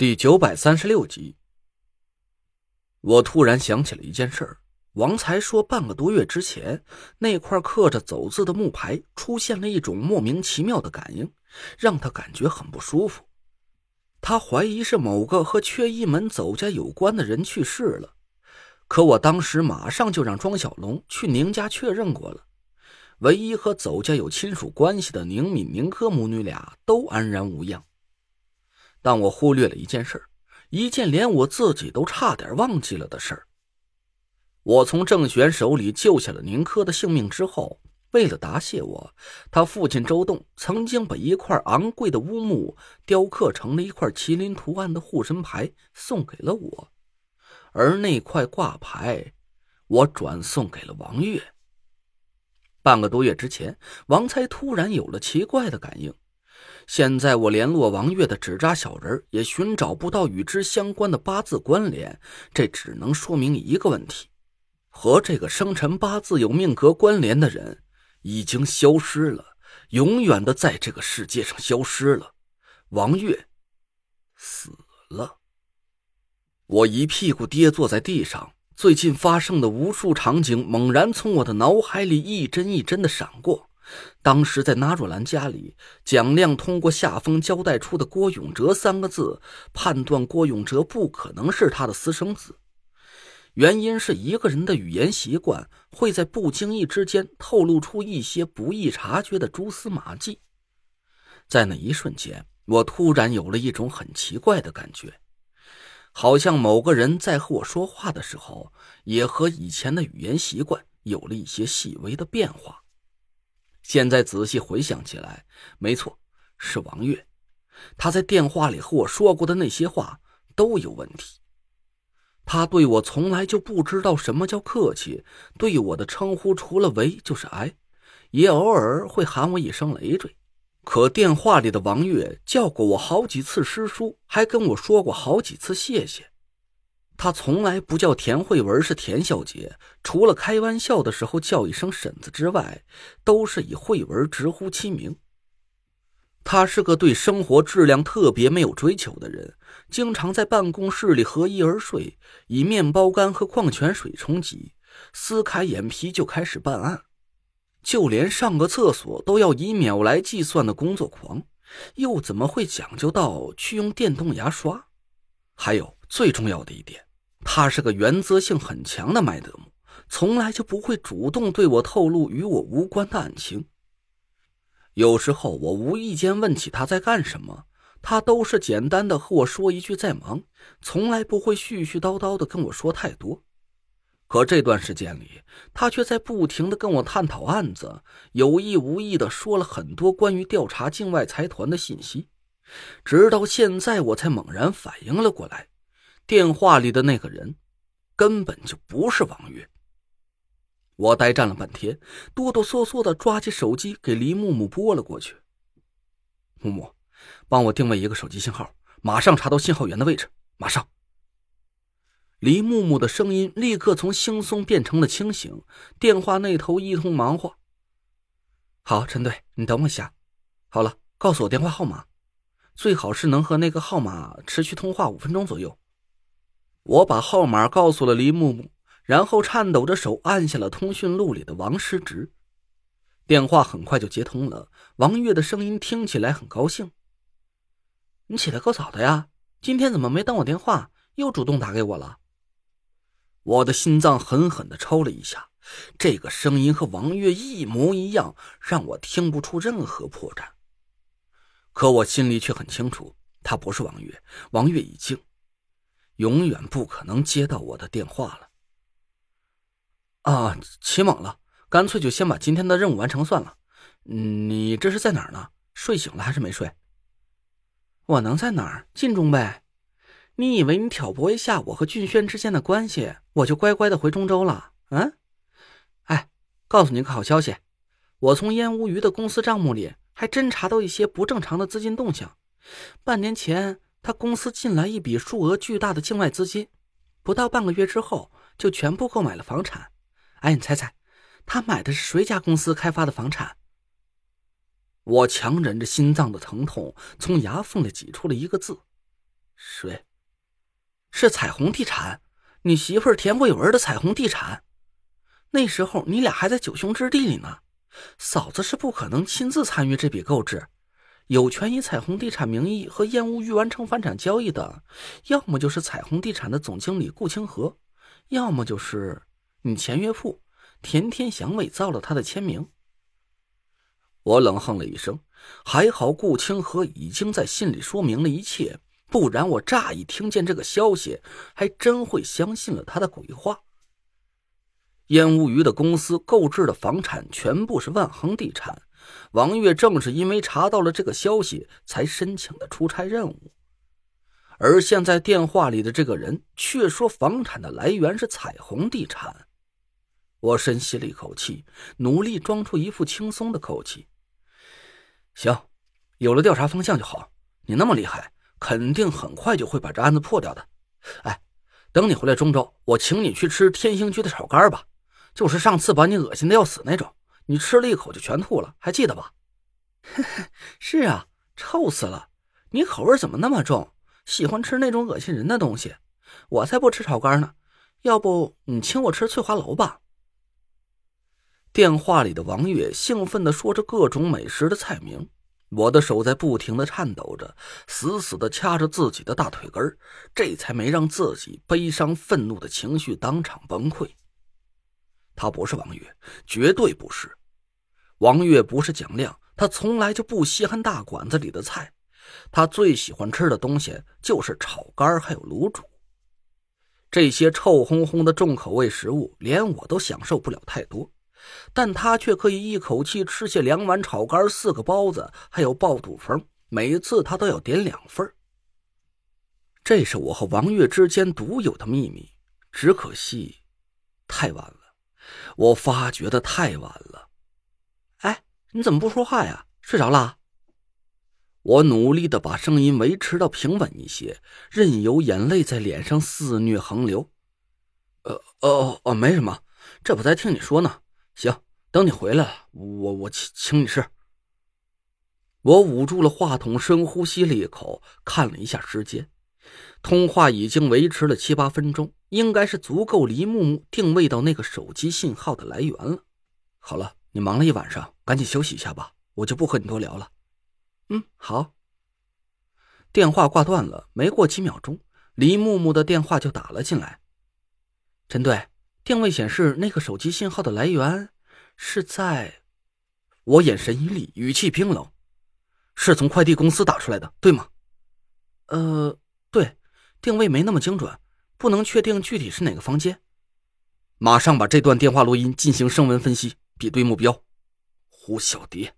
第九百三十六集，我突然想起了一件事儿。王才说，半个多月之前，那块刻着“走”字的木牌出现了一种莫名其妙的感应，让他感觉很不舒服。他怀疑是某个和缺一门走家有关的人去世了。可我当时马上就让庄小龙去宁家确认过了，唯一和走家有亲属关系的宁敏、宁珂母女俩都安然无恙。但我忽略了一件事一件连我自己都差点忘记了的事儿。我从郑玄手里救下了宁珂的性命之后，为了答谢我，他父亲周栋曾经把一块昂贵的乌木雕刻成了一块麒麟图案的护身牌送给了我，而那块挂牌，我转送给了王月。半个多月之前，王才突然有了奇怪的感应。现在我联络王月的纸扎小人，也寻找不到与之相关的八字关联，这只能说明一个问题：和这个生辰八字有命格关联的人已经消失了，永远的在这个世界上消失了。王月死了。我一屁股跌坐在地上，最近发生的无数场景猛然从我的脑海里一帧一帧的闪过。当时在纳若兰家里，蒋亮通过夏风交代出的“郭永哲”三个字，判断郭永哲不可能是他的私生子。原因是一个人的语言习惯会在不经意之间透露出一些不易察觉的蛛丝马迹。在那一瞬间，我突然有了一种很奇怪的感觉，好像某个人在和我说话的时候，也和以前的语言习惯有了一些细微的变化。现在仔细回想起来，没错，是王月。他在电话里和我说过的那些话都有问题。他对我从来就不知道什么叫客气，对我的称呼除了“喂”就是“哎”，也偶尔会喊我一声“累赘”。可电话里的王月叫过我好几次师叔，还跟我说过好几次谢谢。他从来不叫田慧文是田小姐，除了开玩笑的时候叫一声婶子之外，都是以慧文直呼其名。他是个对生活质量特别没有追求的人，经常在办公室里合衣而睡，以面包干和矿泉水充饥，撕开眼皮就开始办案，就连上个厕所都要以秒来计算的工作狂，又怎么会讲究到去用电动牙刷？还有最重要的一点。他是个原则性很强的麦德姆，从来就不会主动对我透露与我无关的案情。有时候我无意间问起他在干什么，他都是简单的和我说一句在忙，从来不会絮絮叨叨的跟我说太多。可这段时间里，他却在不停的跟我探讨案子，有意无意的说了很多关于调查境外财团的信息，直到现在我才猛然反应了过来。电话里的那个人，根本就不是王月。我呆站了半天，哆哆嗦嗦的抓起手机给黎木木拨了过去。木木，帮我定位一个手机信号，马上查到信号源的位置，马上。黎木木的声音立刻从轻松变成了清醒，电话那头一通忙活。好，陈队，你等我一下。好了，告诉我电话号码，最好是能和那个号码持续通话五分钟左右。我把号码告诉了黎木木，然后颤抖着手按下了通讯录里的王失职。电话很快就接通了，王月的声音听起来很高兴：“你起得够早的呀，今天怎么没等我电话，又主动打给我了？”我的心脏狠狠的抽了一下，这个声音和王月一模一样，让我听不出任何破绽。可我心里却很清楚，他不是王月，王月已经。永远不可能接到我的电话了。啊，起猛了，干脆就先把今天的任务完成算了。你这是在哪儿呢？睡醒了还是没睡？我能在哪儿？晋中呗。你以为你挑拨一下我和俊轩之间的关系，我就乖乖的回中州了？嗯？哎，告诉你个好消息，我从烟无鱼的公司账目里还真查到一些不正常的资金动向。半年前。他公司进来一笔数额巨大的境外资金，不到半个月之后就全部购买了房产。哎，你猜猜，他买的是谁家公司开发的房产？我强忍着心脏的疼痛，从牙缝里挤出了一个字：谁？是彩虹地产，你媳妇儿田慧文的彩虹地产。那时候你俩还在九兄之地里呢，嫂子是不可能亲自参与这笔购置。有权以彩虹地产名义和燕屋玉完成房产交易的，要么就是彩虹地产的总经理顾清河，要么就是你前岳父田天祥伪造了他的签名。我冷哼了一声，还好顾清河已经在信里说明了一切，不然我乍一听见这个消息，还真会相信了他的鬼话。燕无鱼的公司购置的房产全部是万恒地产。王月正是因为查到了这个消息，才申请的出差任务。而现在电话里的这个人却说房产的来源是彩虹地产。我深吸了一口气，努力装出一副轻松的口气。行，有了调查方向就好。你那么厉害，肯定很快就会把这案子破掉的。哎，等你回来中州，我请你去吃天兴居的炒肝吧，就是上次把你恶心的要死那种。你吃了一口就全吐了，还记得吧？是啊，臭死了！你口味怎么那么重？喜欢吃那种恶心人的东西？我才不吃炒肝呢！要不你请我吃翠华楼吧？电话里的王月兴奋地说着各种美食的菜名，我的手在不停地颤抖着，死死地掐着自己的大腿根这才没让自己悲伤愤怒的情绪当场崩溃。他不是王月，绝对不是。王月不是蒋亮，他从来就不稀罕大馆子里的菜，他最喜欢吃的东西就是炒肝还有卤煮。这些臭烘烘的重口味食物，连我都享受不了太多，但他却可以一口气吃下两碗炒肝、四个包子，还有爆肚风，每次他都要点两份。这是我和王月之间独有的秘密，只可惜，太晚了，我发觉的太晚了。你怎么不说话呀？睡着了？我努力的把声音维持到平稳一些，任由眼泪在脸上肆虐横流。呃，哦哦，没什么，这不在听你说呢。行，等你回来，我我请请你吃。我捂住了话筒，深呼吸了一口，看了一下时间，通话已经维持了七八分钟，应该是足够黎木木定位到那个手机信号的来源了。好了。你忙了一晚上，赶紧休息一下吧，我就不和你多聊了。嗯，好。电话挂断了，没过几秒钟，黎木木的电话就打了进来。陈队，定位显示那个手机信号的来源是在……我眼神一厉，语气冰冷：“是从快递公司打出来的，对吗？”“呃，对，定位没那么精准，不能确定具体是哪个房间。”马上把这段电话录音进行声纹分析。比对目标，胡小蝶。